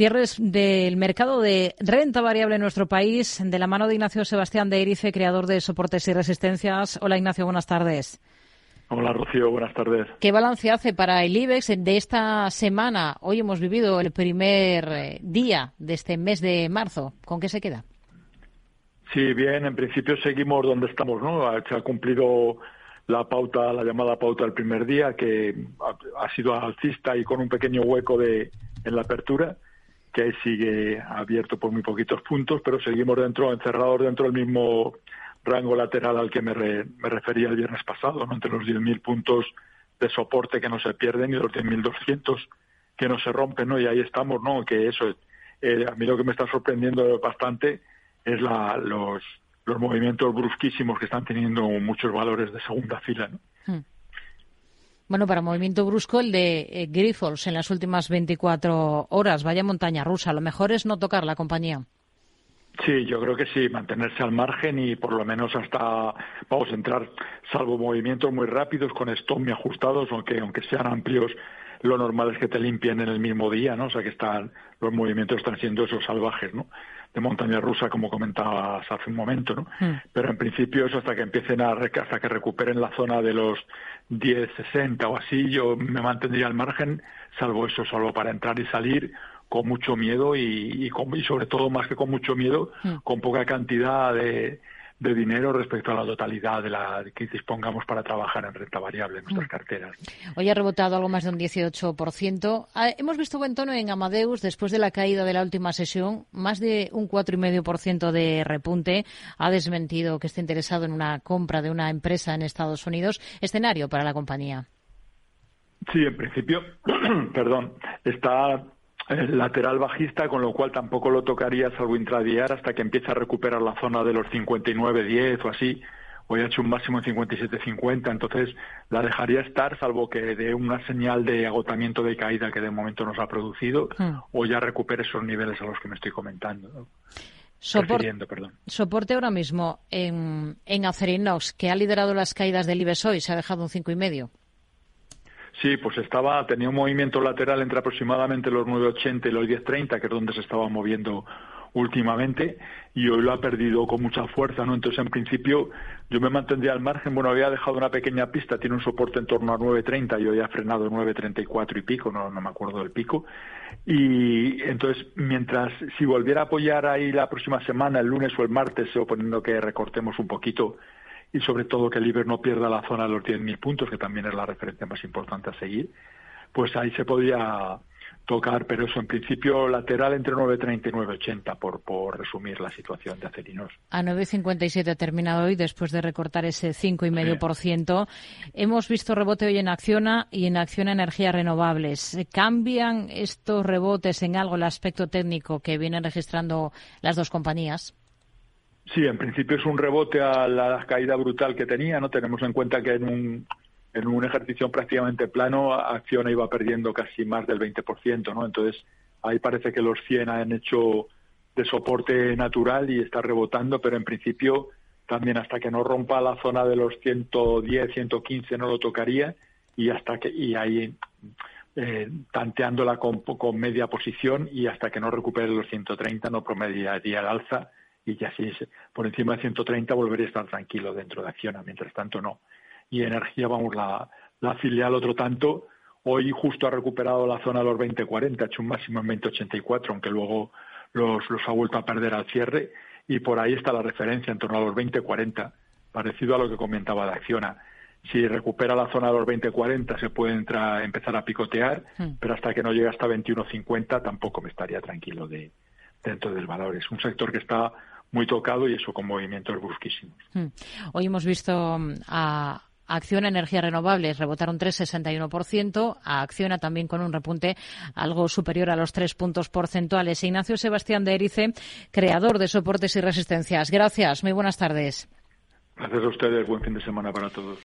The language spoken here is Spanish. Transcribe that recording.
Cierres del mercado de renta variable en nuestro país, de la mano de Ignacio Sebastián de Erice, creador de Soportes y Resistencias. Hola Ignacio, buenas tardes. Hola Rocío, buenas tardes. ¿Qué balance hace para el IBEX de esta semana? Hoy hemos vivido el primer eh, día de este mes de marzo. ¿Con qué se queda? Sí, bien, en principio seguimos donde estamos, ¿no? Se ha cumplido la pauta, la llamada pauta del primer día, que ha sido alcista y con un pequeño hueco de, en la apertura que sigue abierto por muy poquitos puntos, pero seguimos dentro, encerrados dentro del mismo rango lateral al que me, me refería el viernes pasado, ¿no? entre los 10.000 puntos de soporte que no se pierden y los 10.200 que no se rompen, ¿no? Y ahí estamos, ¿no? Que eso, eh, a mí lo que me está sorprendiendo bastante es la, los, los movimientos brusquísimos que están teniendo muchos valores de segunda fila, ¿no? Hmm. Bueno, para movimiento brusco el de eh, en las últimas 24 horas. Vaya montaña rusa. Lo mejor es no tocar la compañía. Sí, yo creo que sí, mantenerse al margen y por lo menos hasta, vamos a entrar, salvo movimientos muy rápidos con stop muy ajustados, aunque, aunque sean amplios, lo normal es que te limpien en el mismo día, ¿no? O sea que están, los movimientos están siendo esos salvajes, ¿no? De montaña rusa, como comentabas hace un momento, ¿no? Hmm. Pero en principio eso hasta que empiecen a, hasta que recuperen la zona de los 10, 60 o así, yo me mantendría al margen, salvo eso, salvo para entrar y salir con mucho miedo y, y sobre todo más que con mucho miedo, hmm. con poca cantidad de, de dinero respecto a la totalidad de la que dispongamos para trabajar en renta variable en nuestras mm. carteras. Hoy ha rebotado algo más de un 18%. Ah, hemos visto buen tono en Amadeus después de la caída de la última sesión, más de un 4,5% de repunte. Ha desmentido que esté interesado en una compra de una empresa en Estados Unidos. Escenario para la compañía. Sí, en principio, perdón, está el lateral bajista, con lo cual tampoco lo tocaría salvo intradiar hasta que empiece a recuperar la zona de los 59-10 o así. Hoy ha hecho un máximo en 57-50, entonces la dejaría estar, salvo que dé una señal de agotamiento de caída que de momento nos ha producido, hmm. o ya recupere esos niveles a los que me estoy comentando. soporte ahora mismo en, en Acerinox, que ha liderado las caídas del IBEX hoy, se ha dejado un 5,5. Sí, pues estaba, tenía un movimiento lateral entre aproximadamente los 9.80 y los 10.30, que es donde se estaba moviendo últimamente, y hoy lo ha perdido con mucha fuerza, ¿no? Entonces, en principio, yo me mantendría al margen. Bueno, había dejado una pequeña pista, tiene un soporte en torno a 9.30 y hoy ha frenado 9.34 y pico, no, no me acuerdo del pico. Y entonces, mientras, si volviera a apoyar ahí la próxima semana, el lunes o el martes, suponiendo que recortemos un poquito y sobre todo que el Iber no pierda la zona de los 10.000 puntos, que también es la referencia más importante a seguir, pues ahí se podría tocar, pero eso en principio lateral entre 9.30 y 9.80 por, por resumir la situación de Acerinos. A 9.57 ha terminado hoy después de recortar ese 5,5%. Hemos visto rebote hoy en Acciona y en Acciona Energías Renovables. ¿Cambian estos rebotes en algo el aspecto técnico que vienen registrando las dos compañías? Sí, en principio es un rebote a la caída brutal que tenía, ¿no? Tenemos en cuenta que en un, en un ejercicio prácticamente plano, Acciona iba perdiendo casi más del 20%, ¿no? Entonces, ahí parece que los 100 han hecho de soporte natural y está rebotando, pero en principio también hasta que no rompa la zona de los 110, 115 no lo tocaría y hasta que y ahí eh, tanteándola con, con media posición y hasta que no recupere los 130 no promediaría el alza y ya si por encima de 130 volvería a estar tranquilo dentro de Acciona, mientras tanto no. Y Energía, vamos, la, la filial otro tanto, hoy justo ha recuperado la zona de los 20-40, ha hecho un máximo en 20-84, aunque luego los, los ha vuelto a perder al cierre, y por ahí está la referencia en torno a los 20-40, parecido a lo que comentaba de Acciona. Si recupera la zona de los 20-40 se puede entrar, empezar a picotear, hmm. pero hasta que no llegue hasta 21-50 tampoco me estaría tranquilo de, dentro del valor. Es un sector que está muy tocado y eso con movimientos brusquísimos. Hmm. Hoy hemos visto mm, a Acciona Energías Renovables rebotaron 3,61%, a Acciona también con un repunte algo superior a los 3 puntos porcentuales. Ignacio Sebastián de Erice, creador de Soportes y Resistencias. Gracias, muy buenas tardes. Gracias a ustedes, buen fin de semana para todos.